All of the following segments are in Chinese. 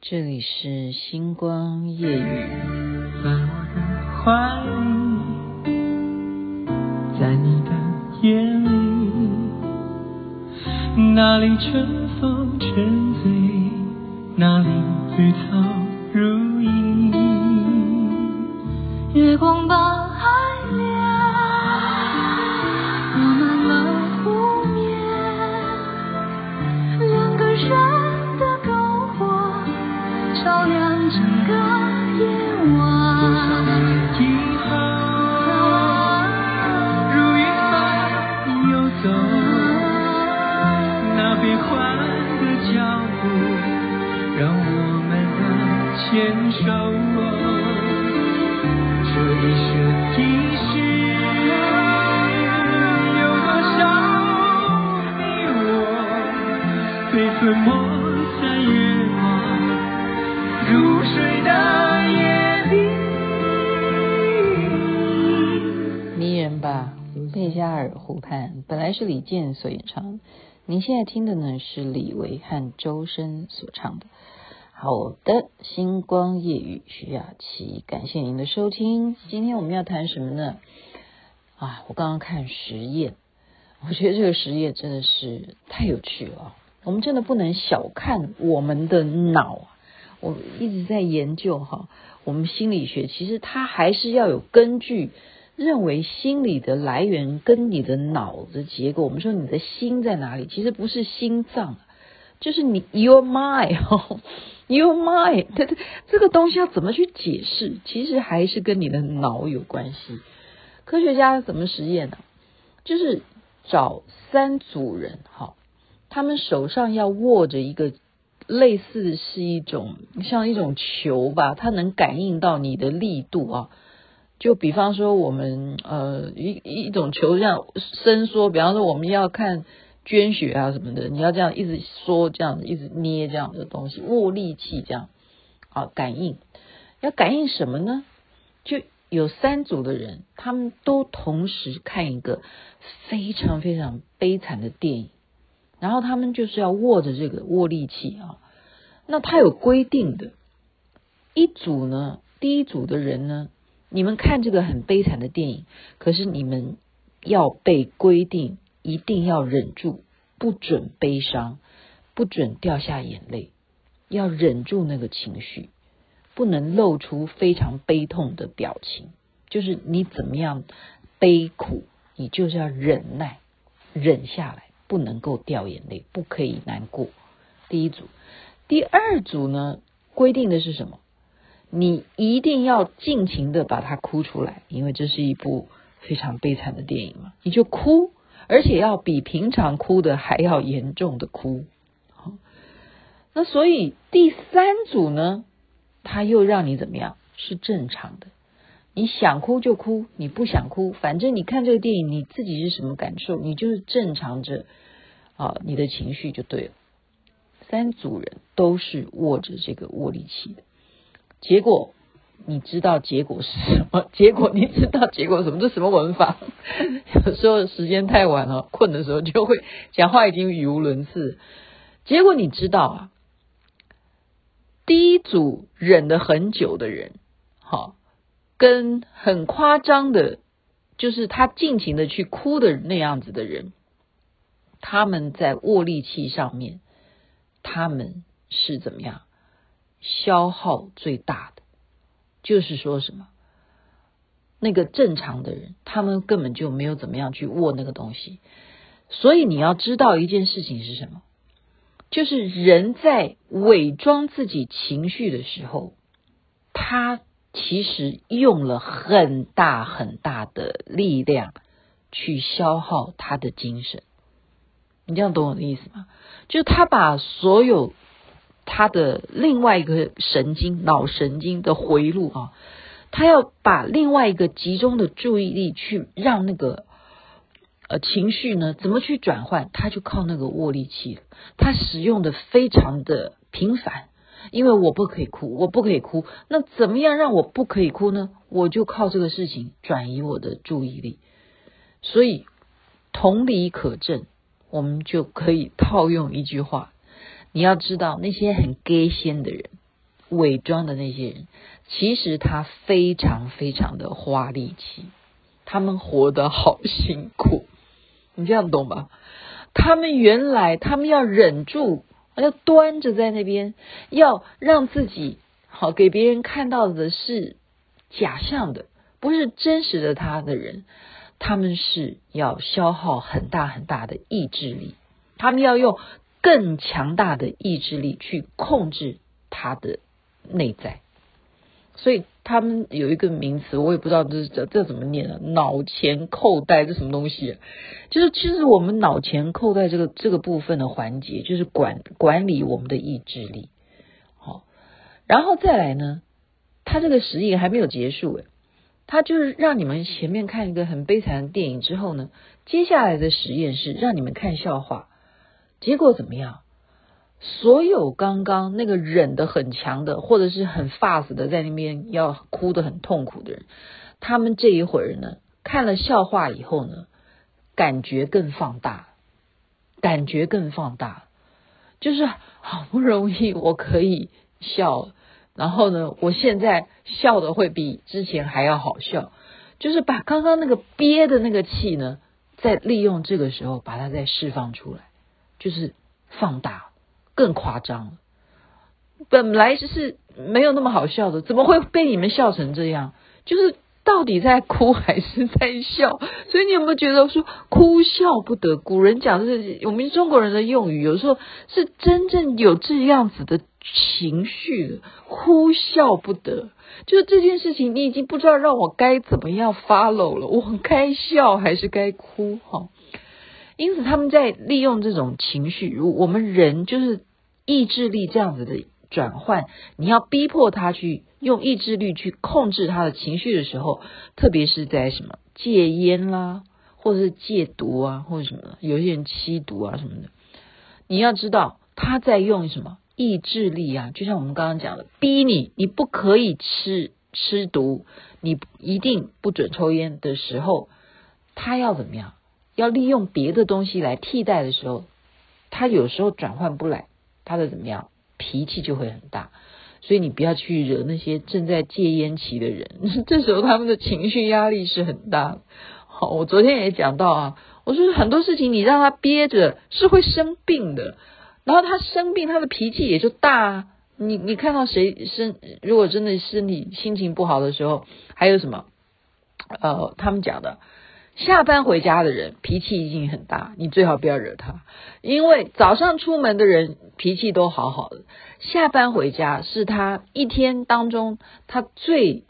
这里是星光夜雨。在我的怀里，在你的眼里，那里春风沉醉，那里绿是李健所演唱，您现在听的呢是李维和周深所唱的。好的，星光夜雨徐雅琪，感谢您的收听。今天我们要谈什么呢？啊，我刚刚看实验，我觉得这个实验真的是太有趣了。我们真的不能小看我们的脑。我一直在研究哈，我们心理学其实它还是要有根据，认为心理的来源跟你的脑的结构。我们说你的心在哪里？其实不是心脏，就是你 your mind，your mind，这这这个东西要怎么去解释？其实还是跟你的脑有关系。科学家怎么实验呢？就是找三组人哈，他们手上要握着一个。类似是一种像一种球吧，它能感应到你的力度啊。就比方说我们呃一一种球这样伸缩，比方说我们要看捐血啊什么的，你要这样一直缩，这样一直捏这样的东西，握力器这样啊感应。要感应什么呢？就有三组的人，他们都同时看一个非常非常悲惨的电影。然后他们就是要握着这个握力器啊，那他有规定的，一组呢，第一组的人呢，你们看这个很悲惨的电影，可是你们要被规定一定要忍住，不准悲伤，不准掉下眼泪，要忍住那个情绪，不能露出非常悲痛的表情，就是你怎么样悲苦，你就是要忍耐，忍下来。不能够掉眼泪，不可以难过。第一组，第二组呢？规定的是什么？你一定要尽情的把它哭出来，因为这是一部非常悲惨的电影嘛。你就哭，而且要比平常哭的还要严重的哭。好，那所以第三组呢，他又让你怎么样？是正常的。你想哭就哭，你不想哭，反正你看这个电影，你自己是什么感受，你就是正常着啊，你的情绪就对了。三组人都是握着这个握力器的，结果你知道结果是什么？结果你知道结果什么？这什么文法？有时候时间太晚了，困的时候就会讲话已经语无伦次。结果你知道啊，第一组忍了很久的人，好。跟很夸张的，就是他尽情的去哭的那样子的人，他们在握力器上面，他们是怎么样消耗最大的？就是说什么？那个正常的人，他们根本就没有怎么样去握那个东西。所以你要知道一件事情是什么？就是人在伪装自己情绪的时候，他。其实用了很大很大的力量去消耗他的精神，你这样懂我的意思吗？就他把所有他的另外一个神经脑神经的回路啊，他要把另外一个集中的注意力去让那个呃情绪呢怎么去转换，他就靠那个握力器，他使用的非常的频繁。因为我不可以哭，我不可以哭。那怎么样让我不可以哭呢？我就靠这个事情转移我的注意力。所以同理可证，我们就可以套用一句话：你要知道，那些很 gay 仙的人，伪装的那些人，其实他非常非常的花力气，他们活得好辛苦，你这样懂吧？他们原来他们要忍住，要端着在那边，要让自己好给别人看到的是假象的，不是真实的他的人，他们是要消耗很大很大的意志力，他们要用更强大的意志力去控制他的内在，所以他们有一个名词，我也不知道这这这怎么念啊，脑前扣带这什么东西？就是其实我们脑前扣带这个这个部分的环节，就是管管理我们的意志力。好，然后再来呢，他这个实验还没有结束诶，他就是让你们前面看一个很悲惨的电影之后呢，接下来的实验是让你们看笑话，结果怎么样？所有刚刚那个忍得很强的，或者是很 fast 的，在那边要哭得很痛苦的人，他们这一会儿呢，看了笑话以后呢，感觉更放大，感觉更放大，就是好不容易我可以笑，然后呢，我现在笑的会比之前还要好笑，就是把刚刚那个憋的那个气呢，在利用这个时候把它再释放出来，就是放大。更夸张，本来就是没有那么好笑的，怎么会被你们笑成这样？就是到底在哭还是在笑？所以你有没有觉得说哭笑不得？古人讲的是我们中国人的用语，有时候是真正有这样子的情绪，哭笑不得。就是这件事情，你已经不知道让我该怎么样 follow 了，我该笑还是该哭？哈，因此他们在利用这种情绪，如我们人就是。意志力这样子的转换，你要逼迫他去用意志力去控制他的情绪的时候，特别是在什么戒烟啦，或者是戒毒啊，或者什么，有些人吸毒啊什么的，你要知道他在用什么意志力啊，就像我们刚刚讲的，逼你，你不可以吃吃毒，你一定不准抽烟的时候，他要怎么样？要利用别的东西来替代的时候，他有时候转换不来。他的怎么样，脾气就会很大，所以你不要去惹那些正在戒烟期的人，这时候他们的情绪压力是很大。好，我昨天也讲到啊，我说很多事情你让他憋着是会生病的，然后他生病，他的脾气也就大。你你看到谁生，如果真的身体心情不好的时候，还有什么？呃，他们讲的。下班回家的人脾气一定很大，你最好不要惹他，因为早上出门的人脾气都好好的，下班回家是他一天当中他最，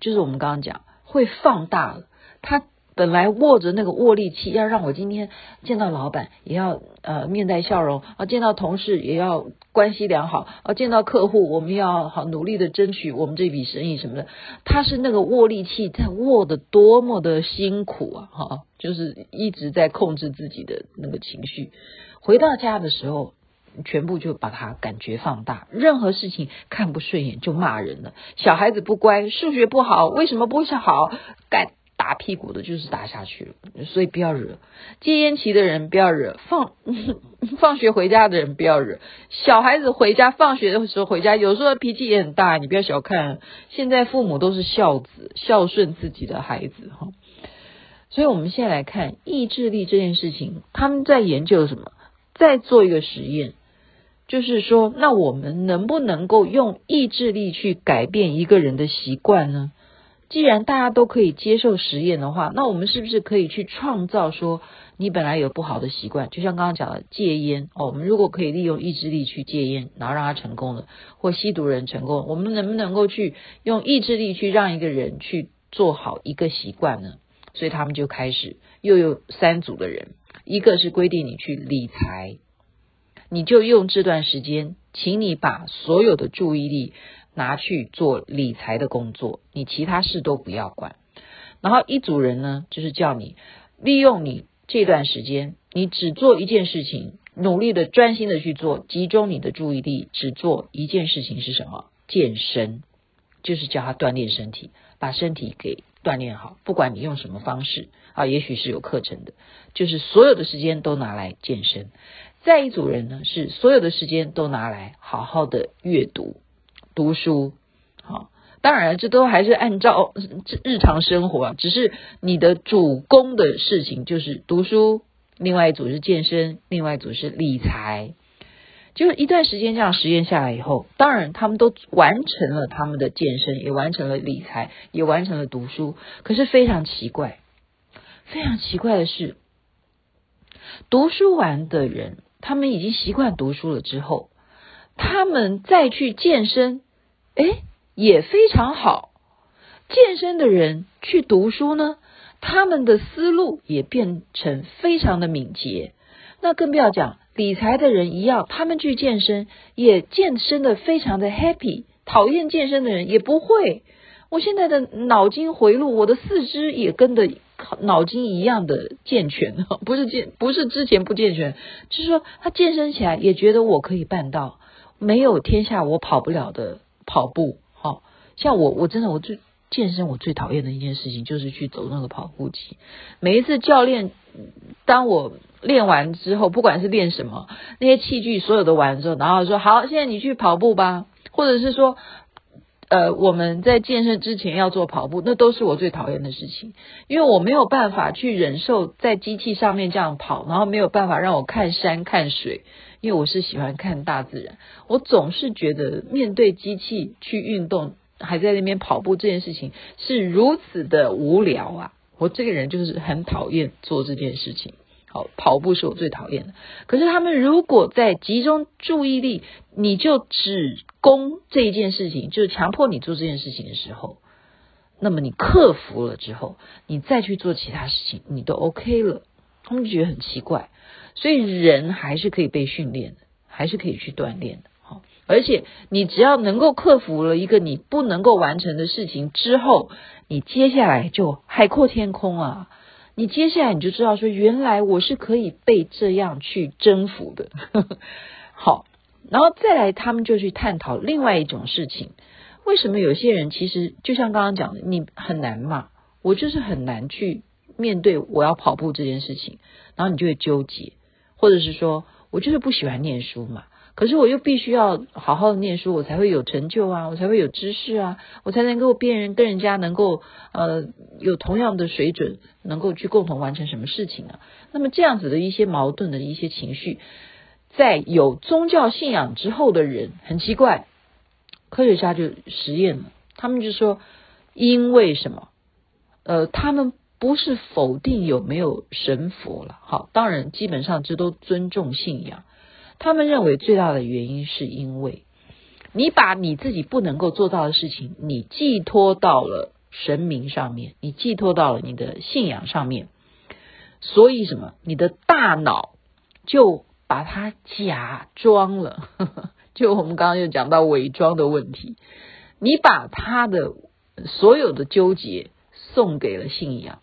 就是我们刚刚讲会放大了他。本来握着那个握力器，要让我今天见到老板也要呃面带笑容啊，见到同事也要关系良好啊，见到客户我们要好努力的争取我们这笔生意什么的。他是那个握力器在握得多么的辛苦啊，哈，就是一直在控制自己的那个情绪。回到家的时候，全部就把它感觉放大，任何事情看不顺眼就骂人了。小孩子不乖，数学不好，为什么不是好？干。打屁股的就是打下去，所以不要惹戒烟期的人，不要惹放 放学回家的人，不要惹小孩子回家放学的时候回家，有时候脾气也很大，你不要小看。现在父母都是孝子，孝顺自己的孩子哈。所以，我们现在来看意志力这件事情，他们在研究什么？在做一个实验，就是说，那我们能不能够用意志力去改变一个人的习惯呢？既然大家都可以接受实验的话，那我们是不是可以去创造说，你本来有不好的习惯，就像刚刚讲的戒烟哦，我们如果可以利用意志力去戒烟，然后让他成功了，或吸毒人成功，我们能不能够去用意志力去让一个人去做好一个习惯呢？所以他们就开始又有三组的人，一个是规定你去理财，你就用这段时间，请你把所有的注意力。拿去做理财的工作，你其他事都不要管。然后一组人呢，就是叫你利用你这段时间，你只做一件事情，努力的、专心的去做，集中你的注意力，只做一件事情是什么？健身，就是叫他锻炼身体，把身体给锻炼好。不管你用什么方式啊，也许是有课程的，就是所有的时间都拿来健身。再一组人呢，是所有的时间都拿来好好的阅读。读书，好，当然这都还是按照日常生活啊，只是你的主攻的事情就是读书，另外一组是健身，另外一组是理财。就是一段时间这样实验下来以后，当然他们都完成了他们的健身，也完成了理财，也完成了读书。可是非常奇怪，非常奇怪的是，读书完的人，他们已经习惯读书了之后，他们再去健身，诶，也非常好。健身的人去读书呢，他们的思路也变成非常的敏捷。那更不要讲。理财的人一样，他们去健身也健身的非常的 happy。讨厌健身的人也不会。我现在的脑筋回路，我的四肢也跟着脑筋一样的健全，不是健，不是之前不健全，就是说他健身起来也觉得我可以办到，没有天下我跑不了的跑步。好，像我，我真的我最健身，我最讨厌的一件事情就是去走那个跑步机。每一次教练当我。练完之后，不管是练什么，那些器具所有的完之后，然后说好，现在你去跑步吧，或者是说，呃，我们在健身之前要做跑步，那都是我最讨厌的事情，因为我没有办法去忍受在机器上面这样跑，然后没有办法让我看山看水，因为我是喜欢看大自然，我总是觉得面对机器去运动，还在那边跑步这件事情是如此的无聊啊！我这个人就是很讨厌做这件事情。好跑步是我最讨厌的。可是他们如果在集中注意力，你就只攻这一件事情，就是强迫你做这件事情的时候，那么你克服了之后，你再去做其他事情，你都 OK 了。他们觉得很奇怪，所以人还是可以被训练的，还是可以去锻炼的。好，而且你只要能够克服了一个你不能够完成的事情之后，你接下来就海阔天空啊。你接下来你就知道说，原来我是可以被这样去征服的。好，然后再来，他们就去探讨另外一种事情：为什么有些人其实就像刚刚讲的，你很难嘛？我就是很难去面对我要跑步这件事情，然后你就会纠结，或者是说我就是不喜欢念书嘛。可是我又必须要好好的念书，我才会有成就啊，我才会有知识啊，我才能够辨人跟人家能够呃有同样的水准，能够去共同完成什么事情啊。那么这样子的一些矛盾的一些情绪，在有宗教信仰之后的人很奇怪，科学家就实验了，他们就说因为什么？呃，他们不是否定有没有神佛了，好，当然基本上这都尊重信仰。他们认为最大的原因是因为你把你自己不能够做到的事情，你寄托到了神明上面，你寄托到了你的信仰上面，所以什么？你的大脑就把它假装了，就我们刚刚又讲到伪装的问题，你把他的所有的纠结送给了信仰，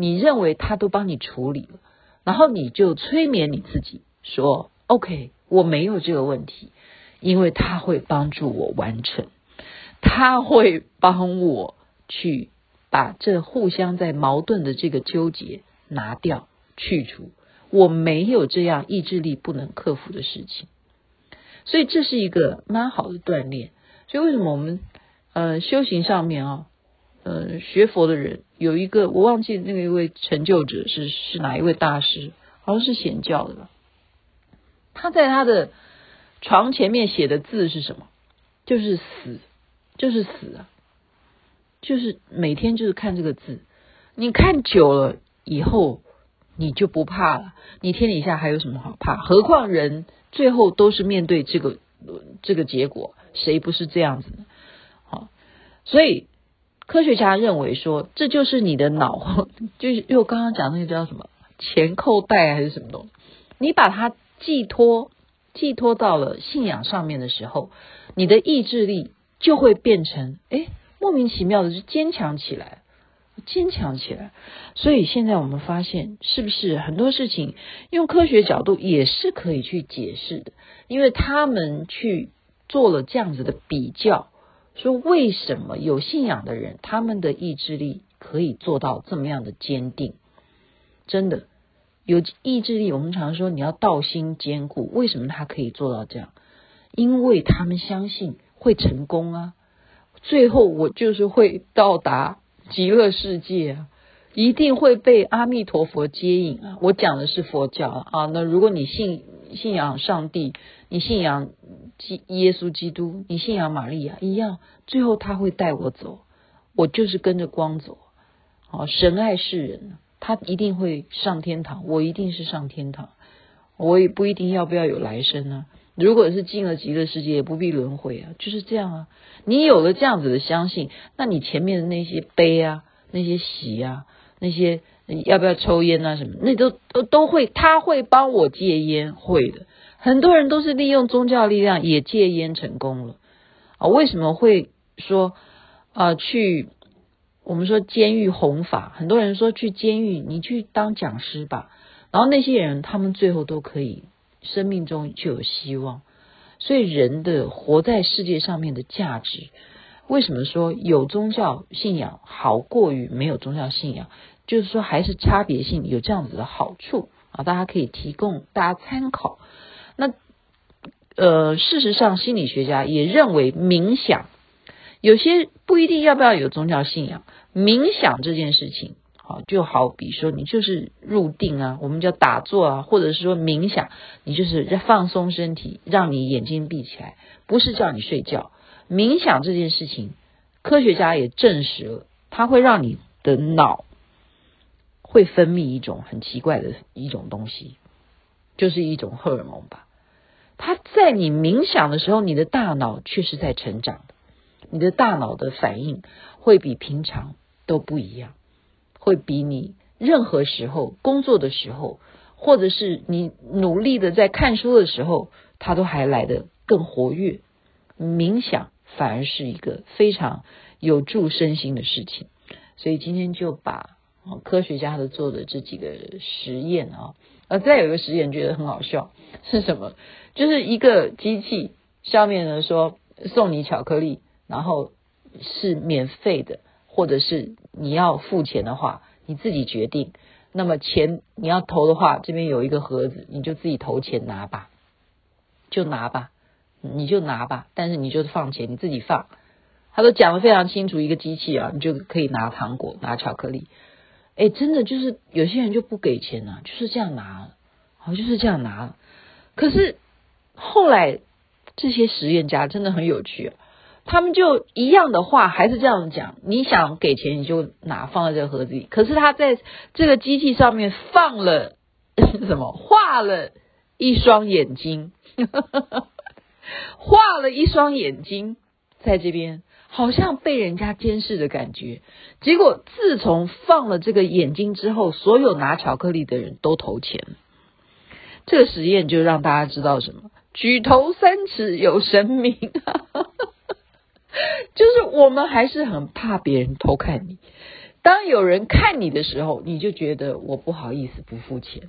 你认为他都帮你处理了，然后你就催眠你自己说。OK，我没有这个问题，因为他会帮助我完成，他会帮我去把这互相在矛盾的这个纠结拿掉、去除。我没有这样意志力不能克服的事情，所以这是一个蛮好的锻炼。所以为什么我们呃修行上面啊，呃学佛的人有一个我忘记那个一位成就者是是哪一位大师，好像是显教的吧。他在他的床前面写的字是什么？就是死，就是死啊！就是每天就是看这个字，你看久了以后，你就不怕了。你天底下还有什么好怕？何况人最后都是面对这个这个结果，谁不是这样子呢？好，所以科学家认为说，这就是你的脑，就是因为我刚刚讲那个叫什么前扣带还是什么东西，你把它。寄托寄托到了信仰上面的时候，你的意志力就会变成哎，莫名其妙的就坚强起来，坚强起来。所以现在我们发现，是不是很多事情用科学角度也是可以去解释的？因为他们去做了这样子的比较，说为什么有信仰的人，他们的意志力可以做到这么样的坚定？真的。有意志力，我们常说你要道心坚固。为什么他可以做到这样？因为他们相信会成功啊，最后我就是会到达极乐世界，一定会被阿弥陀佛接引啊。我讲的是佛教啊，那如果你信信仰上帝，你信仰基耶稣基督，你信仰玛利亚一样，最后他会带我走，我就是跟着光走。好，神爱世人，他一定会上天堂，我一定是上天堂。我也不一定要不要有来生呢、啊。如果是进了极乐世界，也不必轮回啊，就是这样啊。你有了这样子的相信，那你前面的那些悲啊、那些喜啊、那些要不要抽烟啊什么，那都都都会，他会帮我戒烟，会的。很多人都是利用宗教力量也戒烟成功了啊。为什么会说啊？去我们说监狱弘法，很多人说去监狱，你去当讲师吧。然后那些人，他们最后都可以生命中就有希望。所以人的活在世界上面的价值，为什么说有宗教信仰好过于没有宗教信仰？就是说还是差别性有这样子的好处啊，大家可以提供大家参考。那呃，事实上心理学家也认为冥想，有些不一定要不要有宗教信仰，冥想这件事情。就好比说，你就是入定啊，我们叫打坐啊，或者是说冥想，你就是放松身体，让你眼睛闭起来，不是叫你睡觉。冥想这件事情，科学家也证实了，它会让你的脑会分泌一种很奇怪的一种东西，就是一种荷尔蒙吧。它在你冥想的时候，你的大脑却是在成长的，你的大脑的反应会比平常都不一样。会比你任何时候工作的时候，或者是你努力的在看书的时候，它都还来得更活跃。冥想反而是一个非常有助身心的事情。所以今天就把科学家的做的这几个实验啊，呃，再有一个实验觉得很好笑是什么？就是一个机器上面呢说送你巧克力，然后是免费的。或者是你要付钱的话，你自己决定。那么钱你要投的话，这边有一个盒子，你就自己投钱拿吧，就拿吧，你就拿吧。但是你就是放钱，你自己放。他都讲得非常清楚，一个机器啊，你就可以拿糖果、拿巧克力。哎，真的就是有些人就不给钱啊，就是这样拿，好，就是这样拿。可是后来这些实验家真的很有趣啊。他们就一样的话还是这样讲，你想给钱你就拿放在这个盒子里。可是他在这个机器上面放了 什么？画了一双眼睛，画了一双眼睛在这边，好像被人家监视的感觉。结果自从放了这个眼睛之后，所有拿巧克力的人都投钱。这个实验就让大家知道什么？举头三尺有神明。就是我们还是很怕别人偷看你。当有人看你的时候，你就觉得我不好意思不付钱，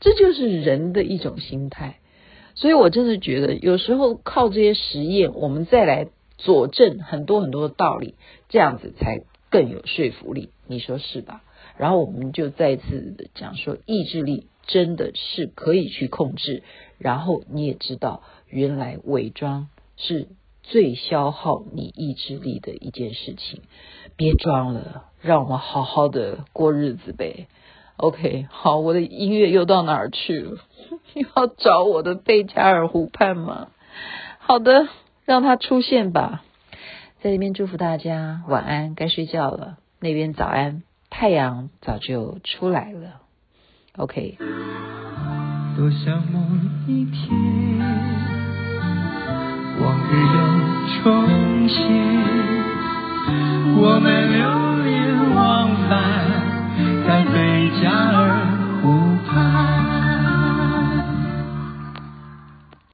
这就是人的一种心态。所以我真的觉得，有时候靠这些实验，我们再来佐证很多很多的道理，这样子才更有说服力。你说是吧？然后我们就再次的讲说，意志力真的是可以去控制。然后你也知道，原来伪装是。最消耗你意志力的一件事情，别装了，让我们好好的过日子呗。OK，好，我的音乐又到哪儿去了？又 要找我的贝加尔湖畔吗？好的，让它出现吧。在这边祝福大家晚安，该睡觉了。那边早安，太阳早就出来了。OK。多想某一天，往日又重现，我们流连忘返在贝加尔湖畔。